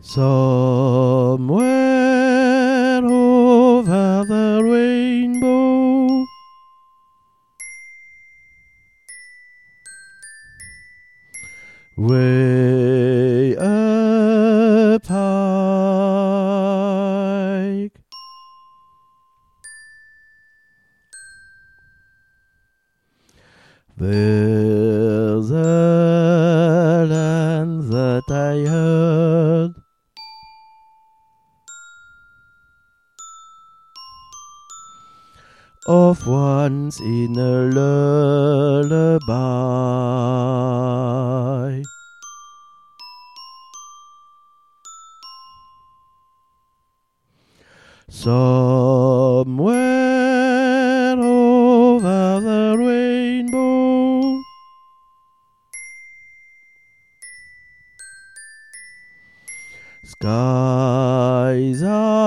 Somewhere over the rainbow, way up high. There's a land that I of once in a lullaby. Somewhere over the rainbow. Skies are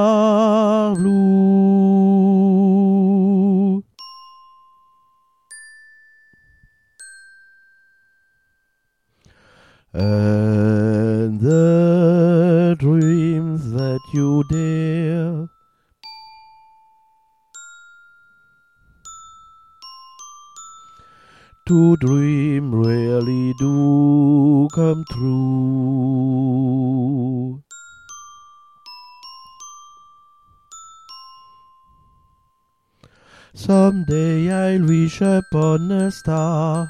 And the dreams that you dare to dream really do come true. Someday I'll wish upon a star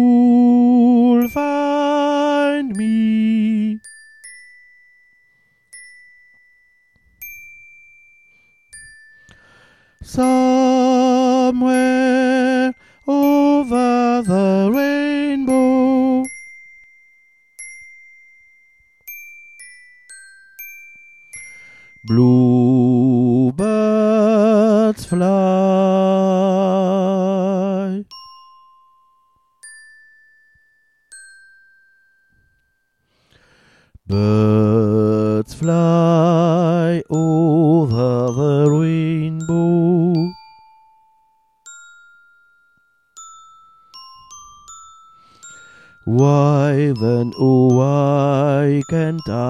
Somewhere over the rainbow. Bluebirds fly. Birds fly Why then, oh why can't I?